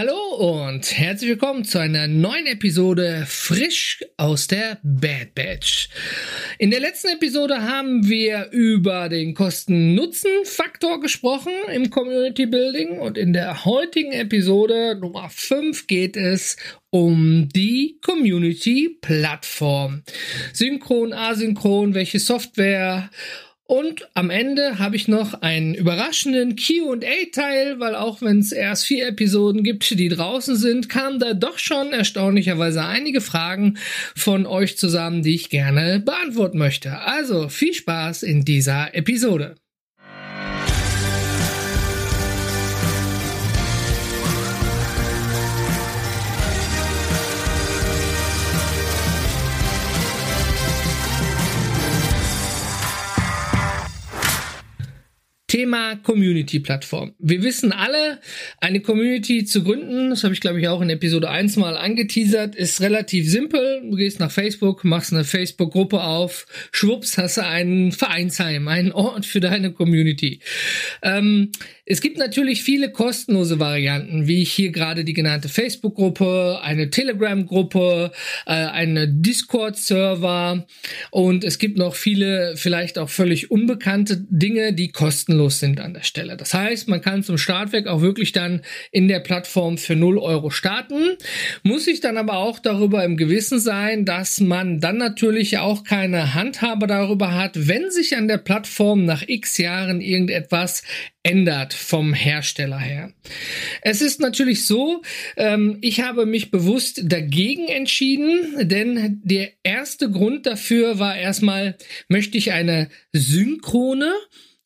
Hallo und herzlich willkommen zu einer neuen Episode frisch aus der Bad Batch. In der letzten Episode haben wir über den Kosten-Nutzen-Faktor gesprochen im Community Building und in der heutigen Episode Nummer 5 geht es um die Community Plattform. Synchron, asynchron, welche Software und am Ende habe ich noch einen überraschenden QA-Teil, weil auch wenn es erst vier Episoden gibt, die draußen sind, kamen da doch schon erstaunlicherweise einige Fragen von euch zusammen, die ich gerne beantworten möchte. Also viel Spaß in dieser Episode. Thema Community-Plattform. Wir wissen alle, eine Community zu gründen, das habe ich glaube ich auch in Episode 1 mal angeteasert, ist relativ simpel. Du gehst nach Facebook, machst eine Facebook-Gruppe auf, schwupps, hast du einen Vereinsheim, einen Ort für deine Community. Ähm, es gibt natürlich viele kostenlose Varianten, wie hier gerade die genannte Facebook-Gruppe, eine Telegram-Gruppe, äh, eine Discord-Server und es gibt noch viele vielleicht auch völlig unbekannte Dinge, die kostenlos kostenlos sind an der Stelle. Das heißt, man kann zum Startwerk auch wirklich dann in der Plattform für 0 Euro starten, muss sich dann aber auch darüber im Gewissen sein, dass man dann natürlich auch keine Handhabe darüber hat, wenn sich an der Plattform nach x Jahren irgendetwas ändert vom Hersteller her. Es ist natürlich so, ähm, ich habe mich bewusst dagegen entschieden, denn der erste Grund dafür war erstmal, möchte ich eine synchrone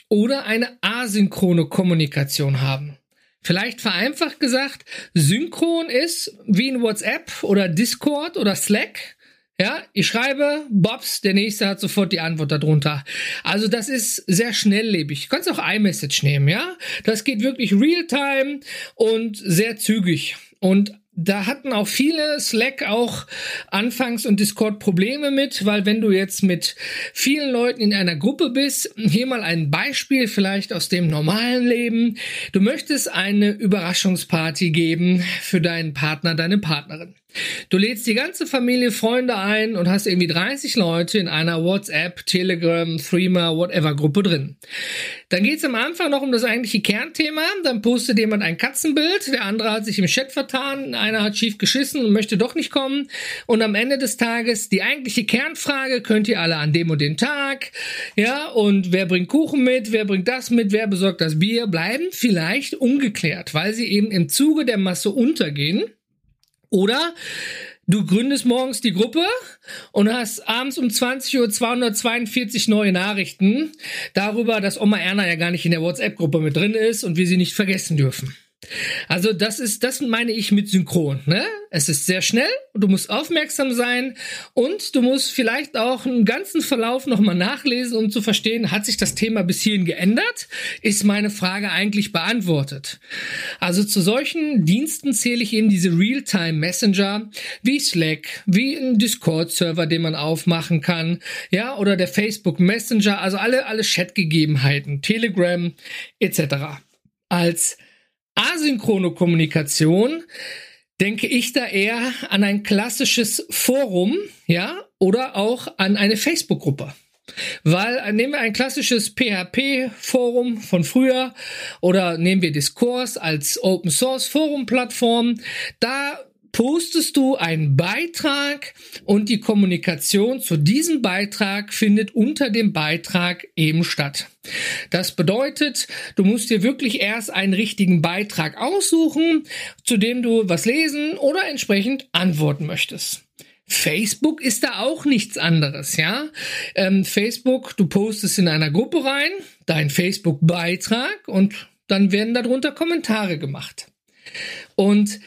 oder eine asynchrone Kommunikation haben. Vielleicht vereinfacht gesagt, synchron ist wie in WhatsApp oder Discord oder Slack. Ja, ich schreibe, Bobs, der nächste hat sofort die Antwort darunter. Also das ist sehr schnelllebig. Du kannst auch iMessage nehmen, ja? Das geht wirklich real-time und sehr zügig. Und da hatten auch viele Slack auch anfangs und Discord Probleme mit, weil wenn du jetzt mit vielen Leuten in einer Gruppe bist, hier mal ein Beispiel vielleicht aus dem normalen Leben, du möchtest eine Überraschungsparty geben für deinen Partner, deine Partnerin. Du lädst die ganze Familie, Freunde ein und hast irgendwie 30 Leute in einer WhatsApp, Telegram, Threema, whatever Gruppe drin. Dann geht's am Anfang noch um das eigentliche Kernthema. Dann postet jemand ein Katzenbild, der andere hat sich im Chat vertan, einer hat schief geschissen und möchte doch nicht kommen. Und am Ende des Tages die eigentliche Kernfrage, könnt ihr alle an dem und den Tag, ja, und wer bringt Kuchen mit, wer bringt das mit, wer besorgt das Bier, bleiben vielleicht ungeklärt, weil sie eben im Zuge der Masse untergehen. Oder du gründest morgens die Gruppe und hast abends um 20 Uhr 242 neue Nachrichten darüber, dass Oma Erna ja gar nicht in der WhatsApp-Gruppe mit drin ist und wir sie nicht vergessen dürfen. Also das ist, das meine ich mit synchron. Ne? Es ist sehr schnell, du musst aufmerksam sein und du musst vielleicht auch einen ganzen Verlauf nochmal nachlesen, um zu verstehen, hat sich das Thema bis hierhin geändert? Ist meine Frage eigentlich beantwortet? Also zu solchen Diensten zähle ich eben diese Realtime Messenger wie Slack, wie ein Discord-Server, den man aufmachen kann, ja, oder der Facebook Messenger, also alle, alle Chatgegebenheiten, Telegram etc. Als asynchrone Kommunikation denke ich da eher an ein klassisches Forum, ja, oder auch an eine Facebook-Gruppe. Weil äh, nehmen wir ein klassisches PHP-Forum von früher oder nehmen wir Diskurs als Open Source Forum-Plattform. Da postest du einen Beitrag und die Kommunikation zu diesem Beitrag findet unter dem Beitrag eben statt. Das bedeutet, du musst dir wirklich erst einen richtigen Beitrag aussuchen, zu dem du was lesen oder entsprechend antworten möchtest. Facebook ist da auch nichts anderes, ja. Ähm, Facebook, du postest in einer Gruppe rein, dein Facebook-Beitrag und dann werden darunter Kommentare gemacht. Und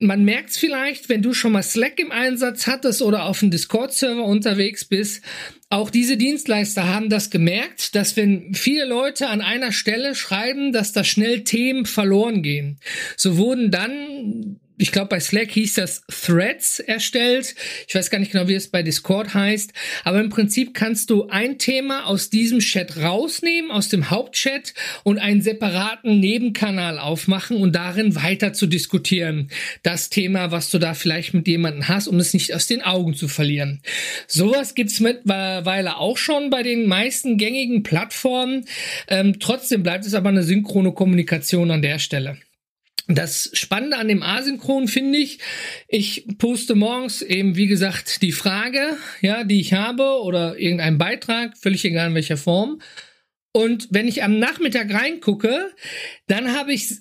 man merkt es vielleicht, wenn du schon mal Slack im Einsatz hattest oder auf einem Discord-Server unterwegs bist. Auch diese Dienstleister haben das gemerkt, dass wenn viele Leute an einer Stelle schreiben, dass da schnell Themen verloren gehen. So wurden dann ich glaube, bei Slack hieß das Threads erstellt. Ich weiß gar nicht genau, wie es bei Discord heißt. Aber im Prinzip kannst du ein Thema aus diesem Chat rausnehmen, aus dem Hauptchat und einen separaten Nebenkanal aufmachen und darin weiter zu diskutieren. Das Thema, was du da vielleicht mit jemandem hast, um es nicht aus den Augen zu verlieren. Sowas gibt's mittlerweile auch schon bei den meisten gängigen Plattformen. Ähm, trotzdem bleibt es aber eine synchrone Kommunikation an der Stelle. Das Spannende an dem Asynchron finde ich, ich poste morgens eben, wie gesagt, die Frage, ja, die ich habe oder irgendeinen Beitrag, völlig egal in welcher Form. Und wenn ich am Nachmittag reingucke, dann habe ich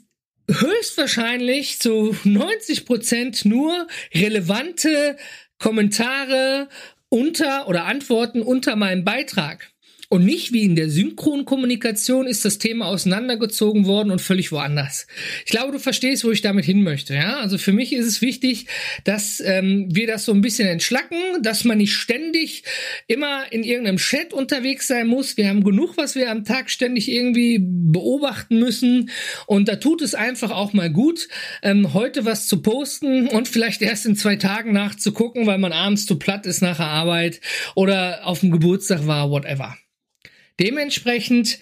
höchstwahrscheinlich zu 90 Prozent nur relevante Kommentare unter oder Antworten unter meinem Beitrag. Und nicht wie in der Synchronkommunikation ist das Thema auseinandergezogen worden und völlig woanders. Ich glaube, du verstehst, wo ich damit hin möchte. Ja, also für mich ist es wichtig, dass ähm, wir das so ein bisschen entschlacken, dass man nicht ständig immer in irgendeinem Chat unterwegs sein muss. Wir haben genug, was wir am Tag ständig irgendwie beobachten müssen. Und da tut es einfach auch mal gut, ähm, heute was zu posten und vielleicht erst in zwei Tagen nachzugucken, weil man abends zu platt ist nach der Arbeit oder auf dem Geburtstag war, whatever. Dementsprechend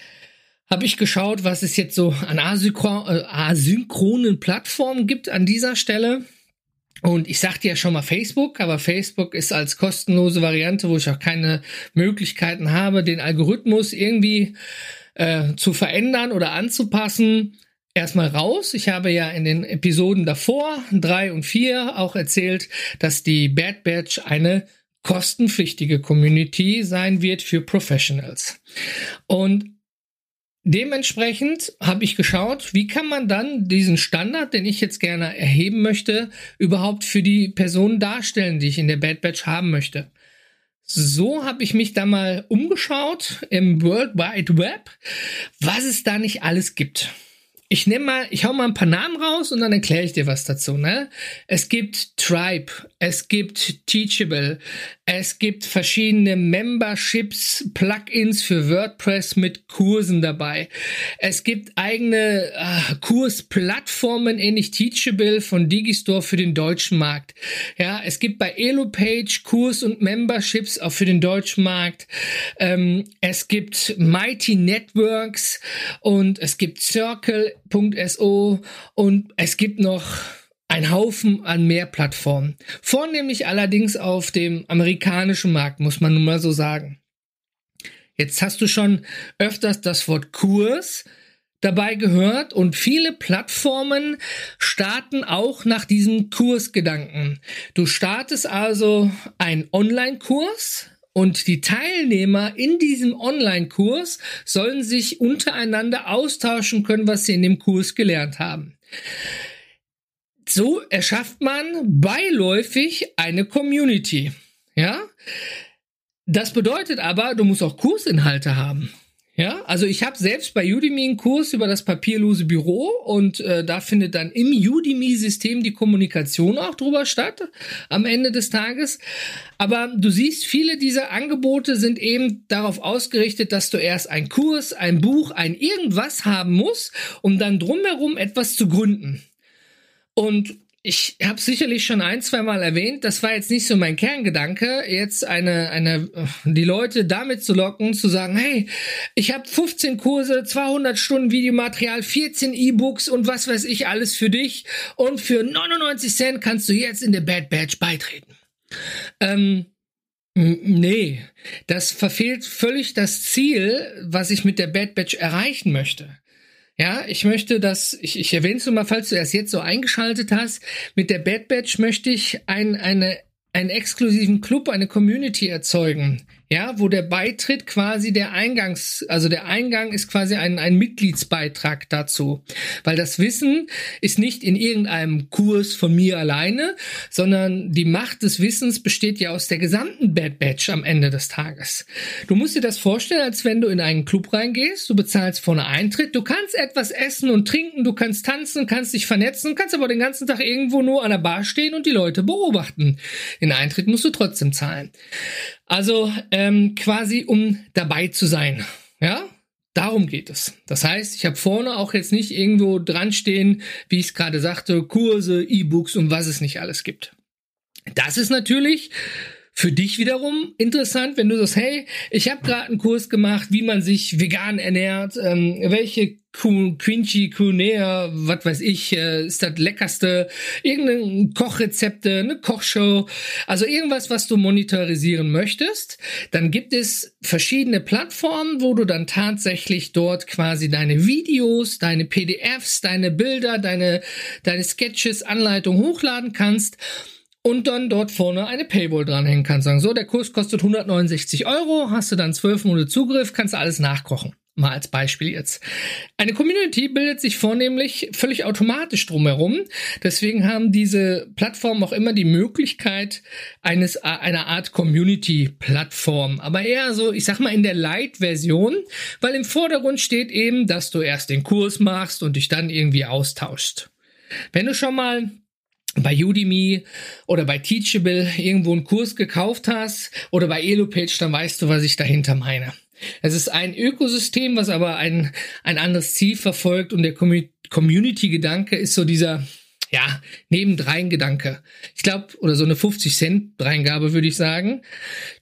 habe ich geschaut, was es jetzt so an asynchron, äh, asynchronen Plattformen gibt an dieser Stelle. Und ich sagte ja schon mal Facebook, aber Facebook ist als kostenlose Variante, wo ich auch keine Möglichkeiten habe, den Algorithmus irgendwie äh, zu verändern oder anzupassen. Erstmal raus. Ich habe ja in den Episoden davor, drei und vier, auch erzählt, dass die Bad Batch eine kostenpflichtige Community sein wird für Professionals. Und Dementsprechend habe ich geschaut, wie kann man dann diesen Standard, den ich jetzt gerne erheben möchte, überhaupt für die Personen darstellen, die ich in der Bad Batch haben möchte. So habe ich mich da mal umgeschaut im World Wide Web, was es da nicht alles gibt ich nehme mal, ich hau mal ein paar Namen raus und dann erkläre ich dir was dazu. Ne? Es gibt Tribe, es gibt Teachable, es gibt verschiedene Memberships, Plugins für WordPress mit Kursen dabei. Es gibt eigene äh, Kursplattformen, ähnlich Teachable von Digistore für den deutschen Markt. Ja, es gibt bei EloPage Kurs und Memberships auch für den deutschen Markt. Ähm, es gibt Mighty Networks und es gibt Circle .so und es gibt noch ein Haufen an mehr Plattformen. Vornehmlich allerdings auf dem amerikanischen Markt, muss man nun mal so sagen. Jetzt hast du schon öfters das Wort Kurs dabei gehört und viele Plattformen starten auch nach diesem Kursgedanken. Du startest also einen Online-Kurs, und die Teilnehmer in diesem Online-Kurs sollen sich untereinander austauschen können, was sie in dem Kurs gelernt haben. So erschafft man beiläufig eine Community. Ja? Das bedeutet aber, du musst auch Kursinhalte haben. Ja, also ich habe selbst bei Udemy einen Kurs über das papierlose Büro und äh, da findet dann im Udemy-System die Kommunikation auch drüber statt am Ende des Tages. Aber du siehst, viele dieser Angebote sind eben darauf ausgerichtet, dass du erst einen Kurs, ein Buch, ein irgendwas haben musst, um dann drumherum etwas zu gründen. Und ich habe sicherlich schon ein, zwei Mal erwähnt, das war jetzt nicht so mein Kerngedanke, jetzt eine, eine, die Leute damit zu locken, zu sagen, hey, ich habe 15 Kurse, 200 Stunden Videomaterial, 14 E-Books und was weiß ich alles für dich und für 99 Cent kannst du jetzt in der Bad Batch beitreten. Ähm, nee, das verfehlt völlig das Ziel, was ich mit der Bad Batch erreichen möchte. Ja, ich möchte das, ich, ich erwähne es nur mal, falls du erst jetzt so eingeschaltet hast, mit der Bad Batch möchte ich ein, eine, einen exklusiven Club, eine Community erzeugen, ja, wo der Beitritt quasi der Eingangs, also der Eingang ist quasi ein, ein Mitgliedsbeitrag dazu. Weil das Wissen ist nicht in irgendeinem Kurs von mir alleine, sondern die Macht des Wissens besteht ja aus der gesamten Bad Batch am Ende des Tages. Du musst dir das vorstellen, als wenn du in einen Club reingehst, du bezahlst vorne Eintritt, du kannst etwas essen und trinken, du kannst tanzen, kannst dich vernetzen, kannst aber den ganzen Tag irgendwo nur an der Bar stehen und die Leute beobachten. Den Eintritt musst du trotzdem zahlen. Also ähm, quasi um dabei zu sein. Ja, Darum geht es. Das heißt, ich habe vorne auch jetzt nicht irgendwo dran stehen, wie ich es gerade sagte, Kurse, E-Books und was es nicht alles gibt. Das ist natürlich für dich wiederum interessant, wenn du sagst, hey, ich habe gerade einen Kurs gemacht, wie man sich vegan ernährt, ähm, welche Quincy Cunea, was weiß ich, äh, ist das leckerste, irgendeine Kochrezepte, eine Kochshow, also irgendwas, was du monetarisieren möchtest, dann gibt es verschiedene Plattformen, wo du dann tatsächlich dort quasi deine Videos, deine PDFs, deine Bilder, deine, deine Sketches, Anleitungen hochladen kannst und dann dort vorne eine Paywall dranhängen kannst. Sagen, so, der Kurs kostet 169 Euro, hast du dann zwölf Monate Zugriff, kannst du alles nachkochen. Mal als Beispiel jetzt. Eine Community bildet sich vornehmlich völlig automatisch drumherum. Deswegen haben diese Plattformen auch immer die Möglichkeit eines, einer Art Community-Plattform. Aber eher so, ich sag mal, in der Light-Version, weil im Vordergrund steht eben, dass du erst den Kurs machst und dich dann irgendwie austauschst. Wenn du schon mal bei Udemy oder bei Teachable irgendwo einen Kurs gekauft hast oder bei Elopage, dann weißt du, was ich dahinter meine. Es ist ein Ökosystem, was aber ein, ein anderes Ziel verfolgt und der Community-Gedanke ist so dieser, ja, nebendrein Gedanke. Ich glaube, oder so eine 50 Cent Dreingabe würde ich sagen.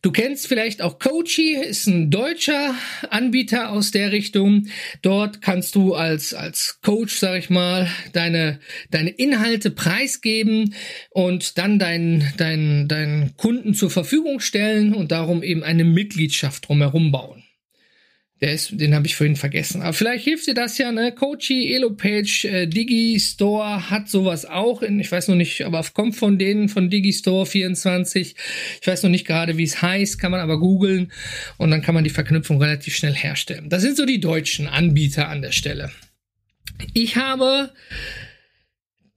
Du kennst vielleicht auch Coachy, ist ein deutscher Anbieter aus der Richtung. Dort kannst du als, als Coach, sag ich mal, deine, deine Inhalte preisgeben und dann deinen, deinen, deinen Kunden zur Verfügung stellen und darum eben eine Mitgliedschaft drumherum bauen. Der ist, den habe ich vorhin vergessen. Aber vielleicht hilft dir das ja, ne? Coachy, Elopage, äh, Digistore hat sowas auch. In, ich weiß noch nicht, aber kommt von denen, von Digistore 24. Ich weiß noch nicht gerade, wie es heißt, kann man aber googeln und dann kann man die Verknüpfung relativ schnell herstellen. Das sind so die deutschen Anbieter an der Stelle. Ich habe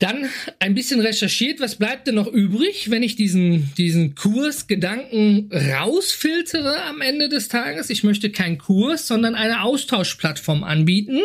dann ein bisschen recherchiert, was bleibt denn noch übrig, wenn ich diesen, diesen Kursgedanken rausfiltere am Ende des Tages. Ich möchte keinen Kurs, sondern eine Austauschplattform anbieten.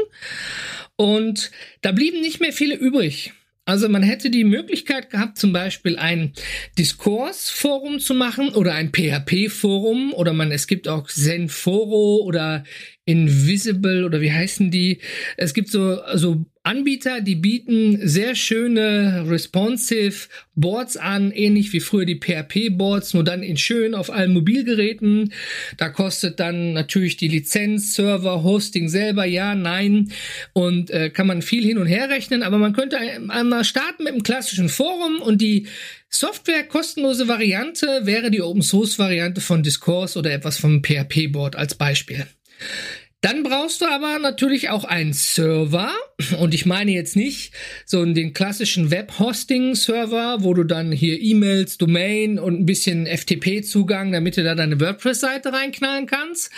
Und da blieben nicht mehr viele übrig. Also man hätte die Möglichkeit gehabt, zum Beispiel ein Diskursforum zu machen oder ein PHP-Forum oder man, es gibt auch Zenforo oder Invisible oder wie heißen die? Es gibt so, so Anbieter, die bieten sehr schöne responsive Boards an, ähnlich wie früher die PHP-Boards, nur dann in schön auf allen Mobilgeräten. Da kostet dann natürlich die Lizenz, Server, Hosting selber, ja, nein. Und äh, kann man viel hin und her rechnen, aber man könnte einmal starten mit einem klassischen Forum und die Software kostenlose Variante wäre die Open Source Variante von Discourse oder etwas vom PHP Board als Beispiel. Dann brauchst du aber natürlich auch einen Server. Und ich meine jetzt nicht so den klassischen Web-Hosting-Server, wo du dann hier E-Mails, Domain und ein bisschen FTP-Zugang, damit du da deine WordPress-Seite reinknallen kannst.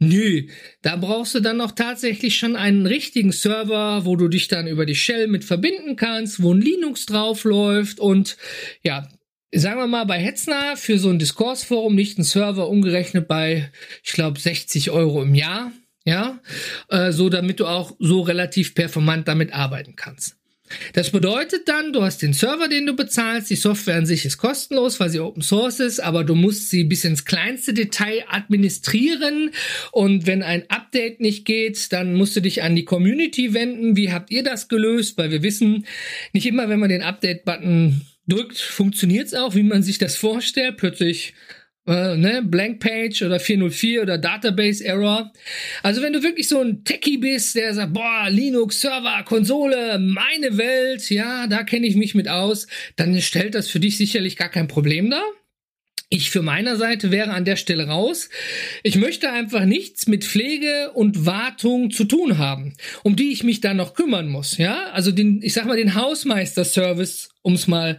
Nö, da brauchst du dann noch tatsächlich schon einen richtigen Server, wo du dich dann über die Shell mit verbinden kannst, wo ein Linux drauf läuft und ja, sagen wir mal, bei Hetzner für so ein Diskursforum nicht ein Server umgerechnet bei, ich glaube, 60 Euro im Jahr. Ja, äh, so damit du auch so relativ performant damit arbeiten kannst. Das bedeutet dann, du hast den Server, den du bezahlst. Die Software an sich ist kostenlos, weil sie Open Source ist, aber du musst sie bis ins kleinste Detail administrieren. Und wenn ein Update nicht geht, dann musst du dich an die Community wenden. Wie habt ihr das gelöst? Weil wir wissen, nicht immer, wenn man den Update-Button drückt, funktioniert es auch, wie man sich das vorstellt. Plötzlich äh, ne, Blank Page oder 404 oder Database Error. Also wenn du wirklich so ein Techie bist, der sagt, boah, Linux, Server, Konsole, meine Welt, ja, da kenne ich mich mit aus, dann stellt das für dich sicherlich gar kein Problem dar. Ich für meiner Seite wäre an der Stelle raus. Ich möchte einfach nichts mit Pflege und Wartung zu tun haben, um die ich mich dann noch kümmern muss. Ja, also den, ich sag mal den Hausmeister-Service um es mal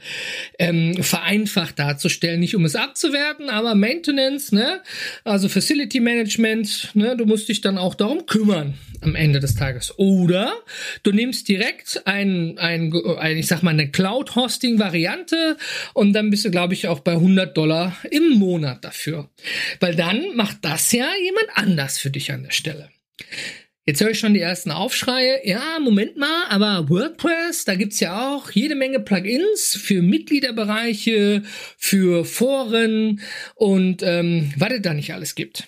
ähm, vereinfacht darzustellen, nicht um es abzuwerten, aber Maintenance, ne, also Facility Management, ne, du musst dich dann auch darum kümmern am Ende des Tages. Oder du nimmst direkt ein, ein, ein ich sag mal, eine Cloud-Hosting-Variante und dann bist du, glaube ich, auch bei 100 Dollar im Monat dafür. Weil dann macht das ja jemand anders für dich an der Stelle. Jetzt höre ich schon die ersten Aufschreie. Ja, Moment mal, aber WordPress, da gibt's ja auch jede Menge Plugins für Mitgliederbereiche, für Foren und ähm, was es da nicht alles gibt.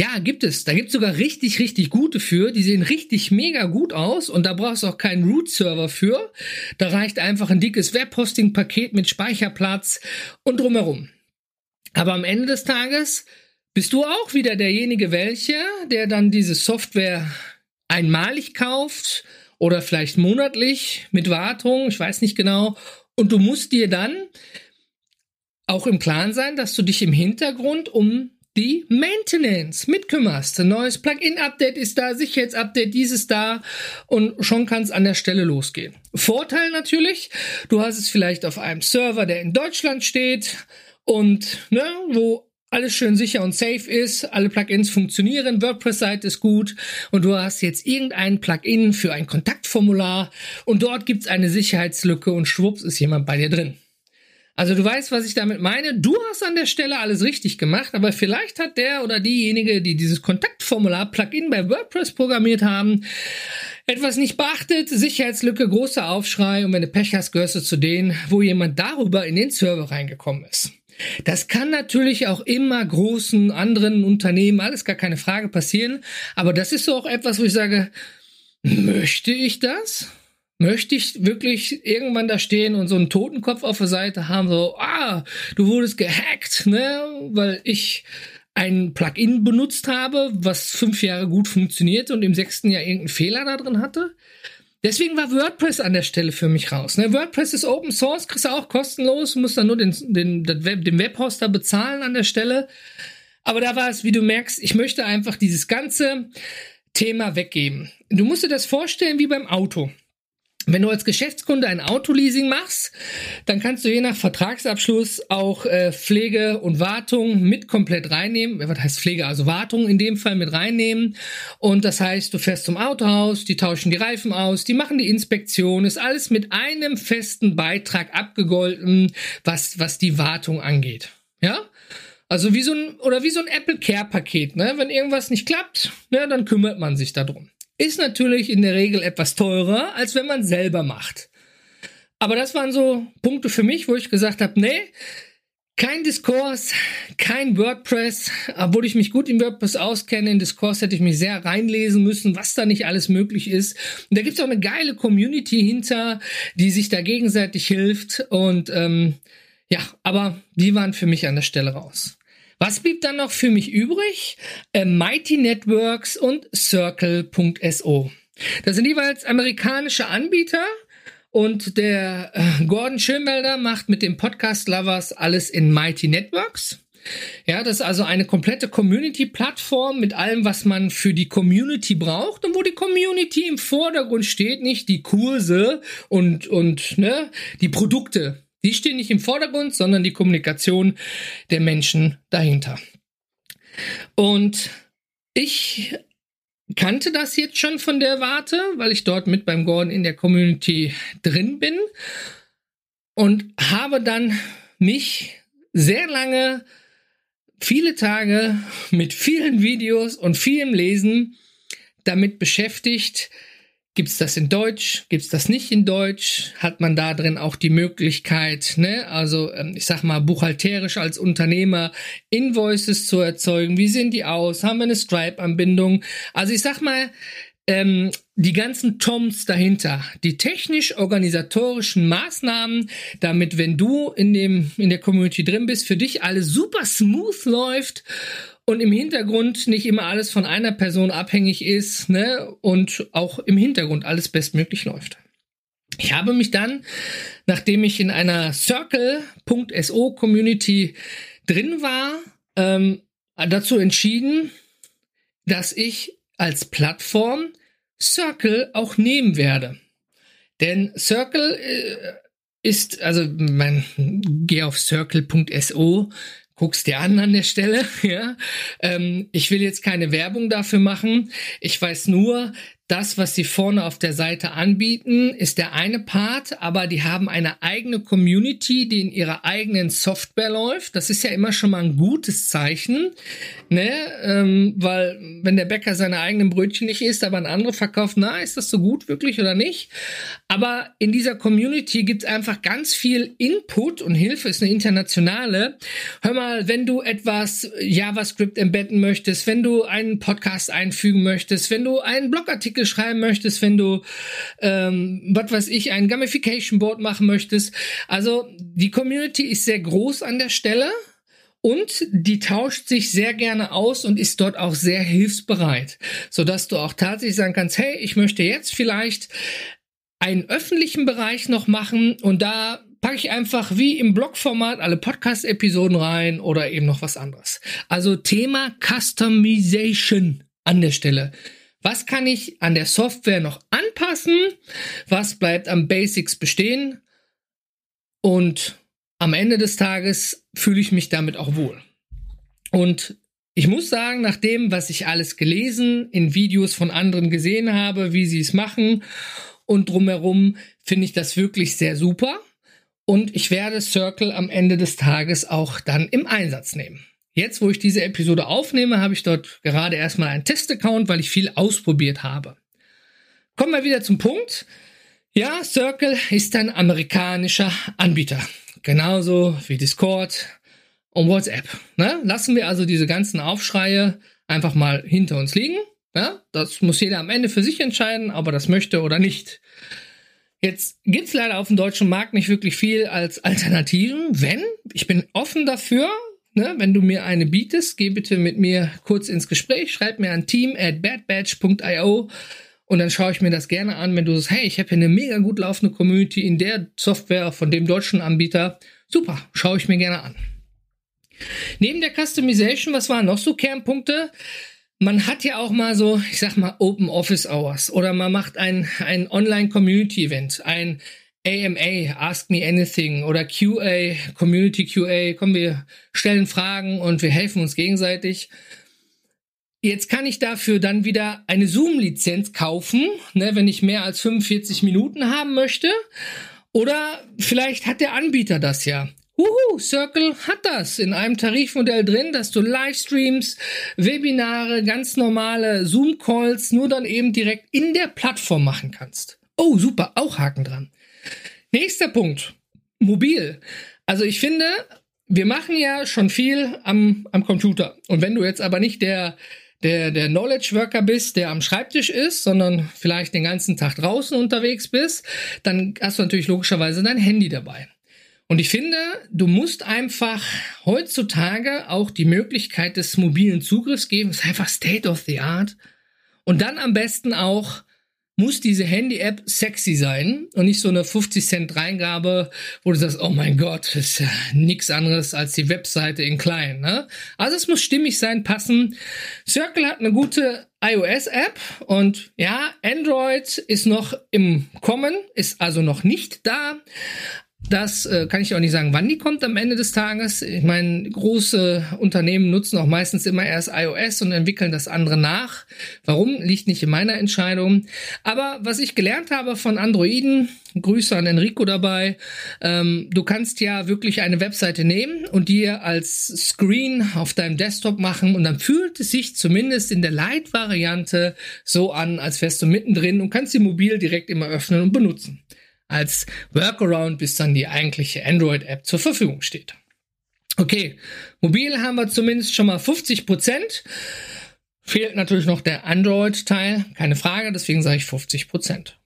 Ja, gibt es. Da gibt es sogar richtig, richtig gute für. Die sehen richtig mega gut aus und da brauchst du auch keinen Root-Server für. Da reicht einfach ein dickes Webhosting-Paket mit Speicherplatz und drumherum. Aber am Ende des Tages bist du auch wieder derjenige welche, der dann diese Software einmalig kauft oder vielleicht monatlich mit Wartung, ich weiß nicht genau. Und du musst dir dann auch im Klaren sein, dass du dich im Hintergrund um die Maintenance mitkümmerst. Ein neues Plugin-Update ist da, Sicherheitsupdate, dieses da und schon kann es an der Stelle losgehen. Vorteil natürlich, du hast es vielleicht auf einem Server, der in Deutschland steht und ne, wo alles schön sicher und safe ist, alle Plugins funktionieren, WordPress-Seite ist gut und du hast jetzt irgendein Plugin für ein Kontaktformular und dort gibt's eine Sicherheitslücke und schwupps ist jemand bei dir drin. Also du weißt, was ich damit meine. Du hast an der Stelle alles richtig gemacht, aber vielleicht hat der oder diejenige, die dieses Kontaktformular Plugin bei WordPress programmiert haben, etwas nicht beachtet, Sicherheitslücke, großer Aufschrei und wenn du Pech hast, gehörst du zu denen, wo jemand darüber in den Server reingekommen ist. Das kann natürlich auch immer großen anderen Unternehmen, alles gar keine Frage passieren, aber das ist so auch etwas, wo ich sage, möchte ich das? möchte ich wirklich irgendwann da stehen und so einen Totenkopf auf der Seite haben, so, ah, du wurdest gehackt, ne, weil ich ein Plugin benutzt habe, was fünf Jahre gut funktioniert und im sechsten Jahr irgendeinen Fehler da drin hatte. Deswegen war WordPress an der Stelle für mich raus. Ne? WordPress ist Open Source, kriegst du auch kostenlos, musst dann nur den, den, den Webhoster bezahlen an der Stelle. Aber da war es, wie du merkst, ich möchte einfach dieses ganze Thema weggeben. Du musst dir das vorstellen wie beim Auto. Wenn du als Geschäftskunde ein Autoleasing machst, dann kannst du je nach Vertragsabschluss auch äh, Pflege und Wartung mit komplett reinnehmen. Was heißt Pflege? Also Wartung in dem Fall mit reinnehmen. Und das heißt, du fährst zum Autohaus, die tauschen die Reifen aus, die machen die Inspektion, ist alles mit einem festen Beitrag abgegolten, was, was die Wartung angeht. Ja? Also wie so ein, oder wie so ein Apple Care Paket, ne? Wenn irgendwas nicht klappt, ne, dann kümmert man sich darum. Ist natürlich in der Regel etwas teurer, als wenn man selber macht. Aber das waren so Punkte für mich, wo ich gesagt habe, nee, kein Diskurs, kein WordPress, obwohl ich mich gut in WordPress auskenne. In Diskurs hätte ich mich sehr reinlesen müssen, was da nicht alles möglich ist. Und da gibt es auch eine geile Community hinter, die sich da gegenseitig hilft. Und ähm, ja, aber die waren für mich an der Stelle raus. Was blieb dann noch für mich übrig? Äh, Mighty Networks und Circle.so. Das sind jeweils amerikanische Anbieter und der äh, Gordon Schönwelder macht mit dem Podcast Lovers alles in Mighty Networks. Ja, das ist also eine komplette Community-Plattform mit allem, was man für die Community braucht und wo die Community im Vordergrund steht, nicht die Kurse und, und ne, die Produkte. Die stehen nicht im Vordergrund, sondern die Kommunikation der Menschen dahinter. Und ich kannte das jetzt schon von der Warte, weil ich dort mit beim Gordon in der Community drin bin und habe dann mich sehr lange, viele Tage mit vielen Videos und vielem Lesen damit beschäftigt, Gibt's das in Deutsch? Gibt's das nicht in Deutsch? Hat man da drin auch die Möglichkeit, ne, also ähm, ich sag mal buchhalterisch als Unternehmer Invoices zu erzeugen? Wie sehen die aus? Haben wir eine Stripe-Anbindung? Also ich sag mal, ähm, die ganzen Toms dahinter, die technisch-organisatorischen Maßnahmen, damit, wenn du in dem in der Community drin bist, für dich alles super smooth läuft und im Hintergrund nicht immer alles von einer Person abhängig ist ne? und auch im Hintergrund alles bestmöglich läuft. Ich habe mich dann, nachdem ich in einer Circle.so Community drin war, ähm, dazu entschieden, dass ich als Plattform Circle auch nehmen werde. Denn Circle äh, ist, also man geh auf circle.so, guck's dir an an der Stelle. Ja, ähm, ich will jetzt keine Werbung dafür machen. Ich weiß nur, das, was sie vorne auf der Seite anbieten, ist der eine Part, aber die haben eine eigene Community, die in ihrer eigenen Software läuft. Das ist ja immer schon mal ein gutes Zeichen, ne? Ähm, weil wenn der Bäcker seine eigenen Brötchen nicht isst, aber ein anderer verkauft, na, ist das so gut wirklich oder nicht? Aber in dieser Community gibt es einfach ganz viel Input und Hilfe ist eine internationale. Hör mal, wenn du etwas JavaScript embedden möchtest, wenn du einen Podcast einfügen möchtest, wenn du einen Blogartikel schreiben möchtest, wenn du, ähm, was weiß ich, ein Gamification Board machen möchtest. Also die Community ist sehr groß an der Stelle. Und die tauscht sich sehr gerne aus und ist dort auch sehr hilfsbereit, sodass du auch tatsächlich sagen kannst, hey, ich möchte jetzt vielleicht einen öffentlichen Bereich noch machen und da packe ich einfach wie im Blogformat alle Podcast-Episoden rein oder eben noch was anderes. Also Thema Customization an der Stelle. Was kann ich an der Software noch anpassen? Was bleibt am Basics bestehen? Und am Ende des Tages fühle ich mich damit auch wohl. Und ich muss sagen, nach dem, was ich alles gelesen, in Videos von anderen gesehen habe, wie sie es machen und drumherum, finde ich das wirklich sehr super. Und ich werde Circle am Ende des Tages auch dann im Einsatz nehmen. Jetzt, wo ich diese Episode aufnehme, habe ich dort gerade erstmal einen Testaccount, weil ich viel ausprobiert habe. Kommen wir wieder zum Punkt. Ja, Circle ist ein amerikanischer Anbieter. Genauso wie Discord und WhatsApp. Ne? Lassen wir also diese ganzen Aufschreie einfach mal hinter uns liegen. Ja? Das muss jeder am Ende für sich entscheiden, ob er das möchte oder nicht. Jetzt gibt's leider auf dem deutschen Markt nicht wirklich viel als Alternativen. Wenn, ich bin offen dafür, ne, wenn du mir eine bietest, geh bitte mit mir kurz ins Gespräch, schreib mir an team at badbatch.io und dann schaue ich mir das gerne an, wenn du sagst, hey, ich habe hier eine mega gut laufende Community in der Software von dem deutschen Anbieter. Super, schaue ich mir gerne an. Neben der Customization, was waren noch so Kernpunkte? man hat ja auch mal so, ich sag mal, Open Office Hours oder man macht ein, ein Online Community Event, ein AMA, Ask Me Anything oder QA, Community QA, kommen wir stellen Fragen und wir helfen uns gegenseitig. Jetzt kann ich dafür dann wieder eine Zoom-Lizenz kaufen, ne, wenn ich mehr als 45 Minuten haben möchte. Oder vielleicht hat der Anbieter das ja. Uhu, Circle hat das in einem Tarifmodell drin, dass du Livestreams, Webinare, ganz normale Zoom-Calls nur dann eben direkt in der Plattform machen kannst. Oh, super, auch Haken dran. Nächster Punkt. Mobil. Also ich finde, wir machen ja schon viel am, am Computer. Und wenn du jetzt aber nicht der, der, der Knowledge Worker bist, der am Schreibtisch ist, sondern vielleicht den ganzen Tag draußen unterwegs bist, dann hast du natürlich logischerweise dein Handy dabei. Und ich finde, du musst einfach heutzutage auch die Möglichkeit des mobilen Zugriffs geben. Das ist einfach State of the Art. Und dann am besten auch muss diese Handy-App sexy sein und nicht so eine 50 Cent Reingabe, wo du sagst, oh mein Gott, das ist ja nichts anderes als die Webseite in klein. Ne? Also es muss stimmig sein, passen. Circle hat eine gute iOS-App und ja, Android ist noch im Kommen, ist also noch nicht da, das äh, kann ich auch nicht sagen, wann die kommt am Ende des Tages. Ich meine, große Unternehmen nutzen auch meistens immer erst iOS und entwickeln das andere nach. Warum, liegt nicht in meiner Entscheidung. Aber was ich gelernt habe von Androiden, Grüße an Enrico dabei, ähm, du kannst ja wirklich eine Webseite nehmen und dir als Screen auf deinem Desktop machen und dann fühlt es sich zumindest in der Light-Variante so an, als wärst du mittendrin und kannst sie mobil direkt immer öffnen und benutzen als Workaround, bis dann die eigentliche Android-App zur Verfügung steht. Okay, mobil haben wir zumindest schon mal 50 Prozent. Fehlt natürlich noch der Android-Teil, keine Frage, deswegen sage ich 50 Prozent.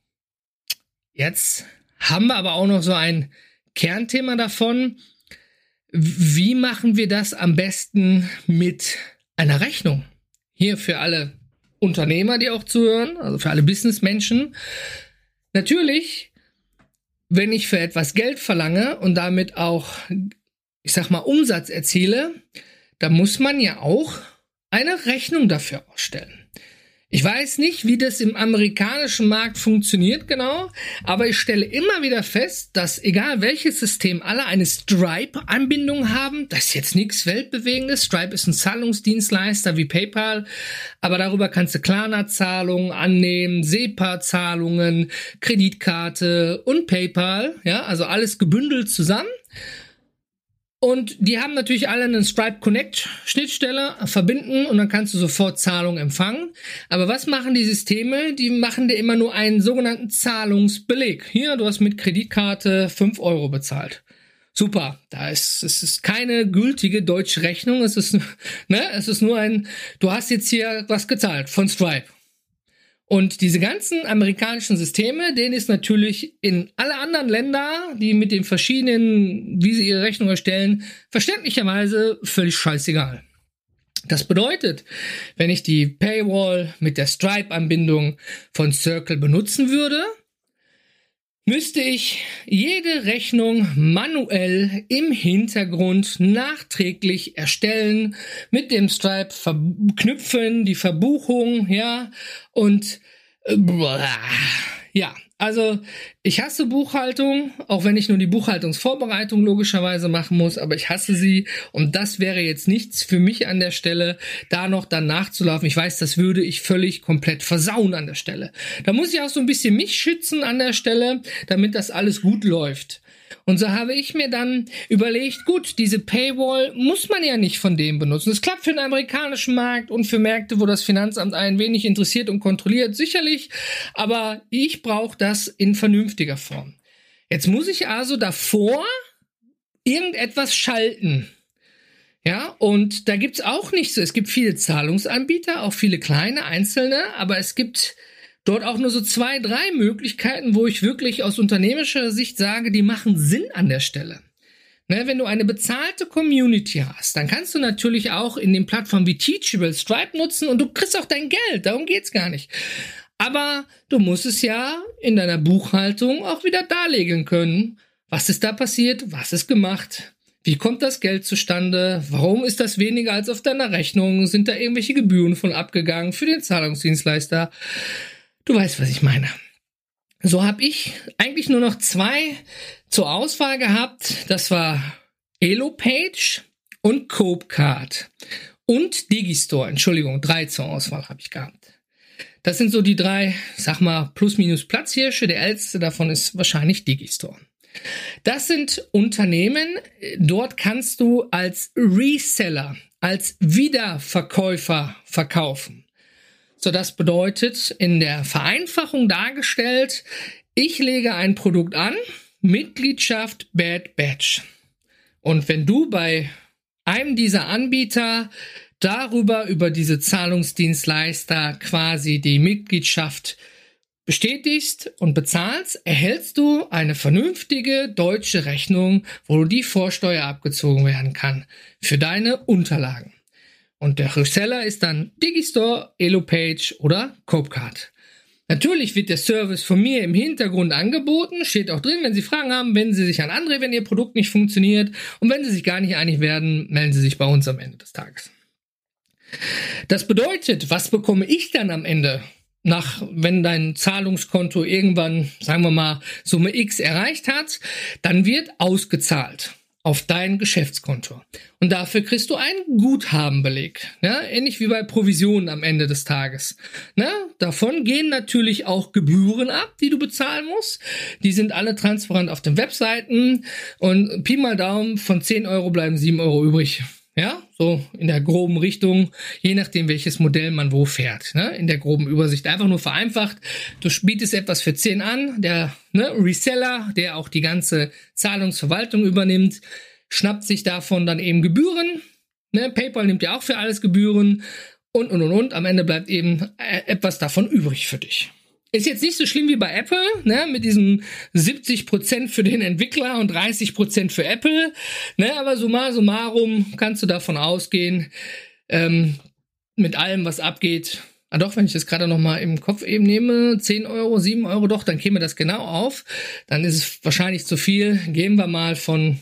Jetzt haben wir aber auch noch so ein Kernthema davon. Wie machen wir das am besten mit einer Rechnung? Hier für alle Unternehmer, die auch zuhören, also für alle Businessmenschen. Natürlich wenn ich für etwas Geld verlange und damit auch, ich sag mal, Umsatz erziele, dann muss man ja auch eine Rechnung dafür ausstellen. Ich weiß nicht, wie das im amerikanischen Markt funktioniert genau, aber ich stelle immer wieder fest, dass egal welches System alle eine Stripe-Anbindung haben, das ist jetzt nichts Weltbewegendes. Stripe ist ein Zahlungsdienstleister wie PayPal, aber darüber kannst du Klarna-Zahlungen annehmen, SEPA-Zahlungen, Kreditkarte und PayPal, ja, also alles gebündelt zusammen. Und die haben natürlich alle einen Stripe Connect Schnittstelle verbinden und dann kannst du sofort Zahlung empfangen. Aber was machen die Systeme? Die machen dir immer nur einen sogenannten Zahlungsbeleg. Hier, du hast mit Kreditkarte 5 Euro bezahlt. Super, da ist es ist keine gültige deutsche Rechnung. Es ist ne, es ist nur ein. Du hast jetzt hier was gezahlt von Stripe. Und diese ganzen amerikanischen Systeme, denen ist natürlich in alle anderen Länder, die mit den verschiedenen, wie sie ihre Rechnung erstellen, verständlicherweise völlig scheißegal. Das bedeutet, wenn ich die Paywall mit der Stripe-Anbindung von Circle benutzen würde, müsste ich jede Rechnung manuell im Hintergrund nachträglich erstellen, mit dem Stripe verknüpfen, die Verbuchung, ja, und äh, ja, also ich hasse Buchhaltung, auch wenn ich nur die Buchhaltungsvorbereitung logischerweise machen muss, aber ich hasse sie und das wäre jetzt nichts für mich an der Stelle, da noch dann nachzulaufen. Ich weiß, das würde ich völlig komplett versauen an der Stelle. Da muss ich auch so ein bisschen mich schützen an der Stelle, damit das alles gut läuft. Und so habe ich mir dann überlegt, gut, diese Paywall muss man ja nicht von dem benutzen. Das klappt für den amerikanischen Markt und für Märkte, wo das Finanzamt ein wenig interessiert und kontrolliert, sicherlich. Aber ich brauche das in vernünftiger Form. Jetzt muss ich also davor irgendetwas schalten. Ja, und da gibt's auch nicht so. Es gibt viele Zahlungsanbieter, auch viele kleine einzelne, aber es gibt dort auch nur so zwei, drei Möglichkeiten, wo ich wirklich aus unternehmerischer Sicht sage, die machen Sinn an der Stelle. Ne, wenn du eine bezahlte Community hast, dann kannst du natürlich auch in den Plattformen wie Teachable Stripe nutzen und du kriegst auch dein Geld. Darum geht's gar nicht. Aber du musst es ja in deiner Buchhaltung auch wieder darlegen können. Was ist da passiert? Was ist gemacht? Wie kommt das Geld zustande? Warum ist das weniger als auf deiner Rechnung? Sind da irgendwelche Gebühren von abgegangen für den Zahlungsdienstleister? Du weißt, was ich meine. So habe ich eigentlich nur noch zwei zur Auswahl gehabt. Das war Elopage und Copecard und Digistore. Entschuldigung, drei zur Auswahl habe ich gehabt. Das sind so die drei, sag mal, plus minus Platzhirsche. Der älteste davon ist wahrscheinlich Digistore. Das sind Unternehmen, dort kannst du als Reseller, als Wiederverkäufer verkaufen. So, das bedeutet in der Vereinfachung dargestellt, ich lege ein Produkt an, Mitgliedschaft Bad Batch. Und wenn du bei einem dieser Anbieter darüber, über diese Zahlungsdienstleister quasi die Mitgliedschaft bestätigst und bezahlst, erhältst du eine vernünftige deutsche Rechnung, wo die Vorsteuer abgezogen werden kann für deine Unterlagen. Und der Reseller ist dann Digistore, Elopage oder Copecard. Natürlich wird der Service von mir im Hintergrund angeboten, steht auch drin, wenn Sie Fragen haben, wenden Sie sich an andere, wenn Ihr Produkt nicht funktioniert. Und wenn Sie sich gar nicht einig werden, melden Sie sich bei uns am Ende des Tages. Das bedeutet, was bekomme ich dann am Ende nach, wenn dein Zahlungskonto irgendwann, sagen wir mal, Summe X erreicht hat, dann wird ausgezahlt auf dein Geschäftskonto. Und dafür kriegst du einen Guthabenbeleg. Ja, ähnlich wie bei Provisionen am Ende des Tages. Na, davon gehen natürlich auch Gebühren ab, die du bezahlen musst. Die sind alle transparent auf den Webseiten. Und Pi mal Daumen, von 10 Euro bleiben 7 Euro übrig. Ja, so in der groben Richtung, je nachdem, welches Modell man wo fährt. Ne? In der groben Übersicht. Einfach nur vereinfacht. Du bietest etwas für 10 an. Der ne, Reseller, der auch die ganze Zahlungsverwaltung übernimmt, schnappt sich davon dann eben Gebühren. Ne? PayPal nimmt ja auch für alles Gebühren. Und, und, und, und. Am Ende bleibt eben äh, etwas davon übrig für dich. Ist jetzt nicht so schlimm wie bei Apple, ne, mit diesen 70% für den Entwickler und 30% für Apple, ne, aber summa summarum kannst du davon ausgehen, ähm, mit allem, was abgeht, Ah doch, wenn ich das gerade noch mal im Kopf eben nehme, 10 Euro, 7 Euro, doch, dann käme das genau auf. Dann ist es wahrscheinlich zu viel. Gehen wir mal von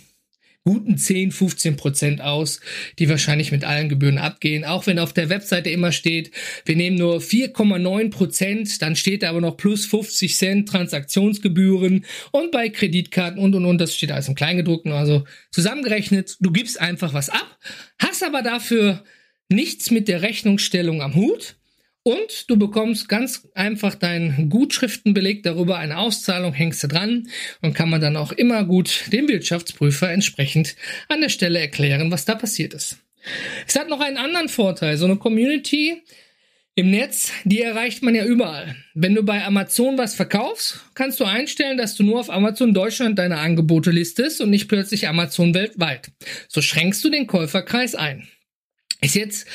guten 10, 15 Prozent aus, die wahrscheinlich mit allen Gebühren abgehen. Auch wenn auf der Webseite immer steht, wir nehmen nur 4,9 Prozent, dann steht da aber noch plus 50 Cent Transaktionsgebühren und bei Kreditkarten und und und, das steht alles im Kleingedruckten. Also zusammengerechnet, du gibst einfach was ab, hast aber dafür nichts mit der Rechnungsstellung am Hut und du bekommst ganz einfach deinen Gutschriftenbeleg darüber, eine Auszahlung hängst du dran und kann man dann auch immer gut dem Wirtschaftsprüfer entsprechend an der Stelle erklären, was da passiert ist. Es hat noch einen anderen Vorteil. So eine Community im Netz, die erreicht man ja überall. Wenn du bei Amazon was verkaufst, kannst du einstellen, dass du nur auf Amazon Deutschland deine Angebote listest und nicht plötzlich Amazon weltweit. So schränkst du den Käuferkreis ein. Ist jetzt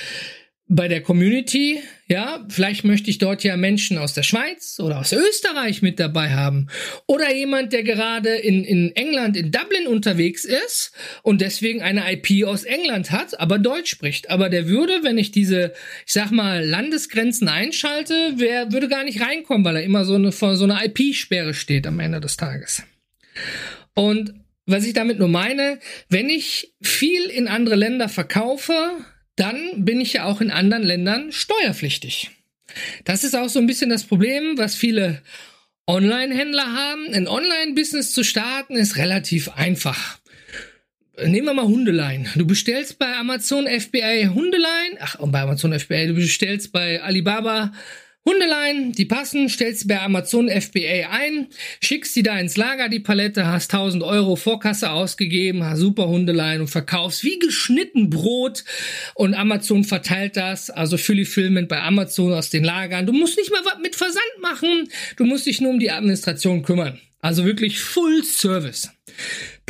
bei der Community, ja, vielleicht möchte ich dort ja Menschen aus der Schweiz oder aus Österreich mit dabei haben. Oder jemand, der gerade in, in England, in Dublin unterwegs ist und deswegen eine IP aus England hat, aber Deutsch spricht. Aber der würde, wenn ich diese, ich sag mal, Landesgrenzen einschalte, wer würde gar nicht reinkommen, weil er immer so eine, vor so einer IP-Sperre steht am Ende des Tages. Und was ich damit nur meine, wenn ich viel in andere Länder verkaufe, dann bin ich ja auch in anderen Ländern steuerpflichtig. Das ist auch so ein bisschen das Problem, was viele Online-Händler haben. Ein Online-Business zu starten ist relativ einfach. Nehmen wir mal Hundelein. Du bestellst bei Amazon FBA Hundelein. Ach, und bei Amazon FBA, du bestellst bei Alibaba Hundelein, die passen, stellst sie bei Amazon FBA ein, schickst sie da ins Lager, die Palette, hast 1000 Euro Vorkasse ausgegeben, hast super Hundelein und verkaufst wie geschnitten Brot und Amazon verteilt das, also Fulfillment bei Amazon aus den Lagern. Du musst nicht mal was mit Versand machen, du musst dich nur um die Administration kümmern. Also wirklich Full Service.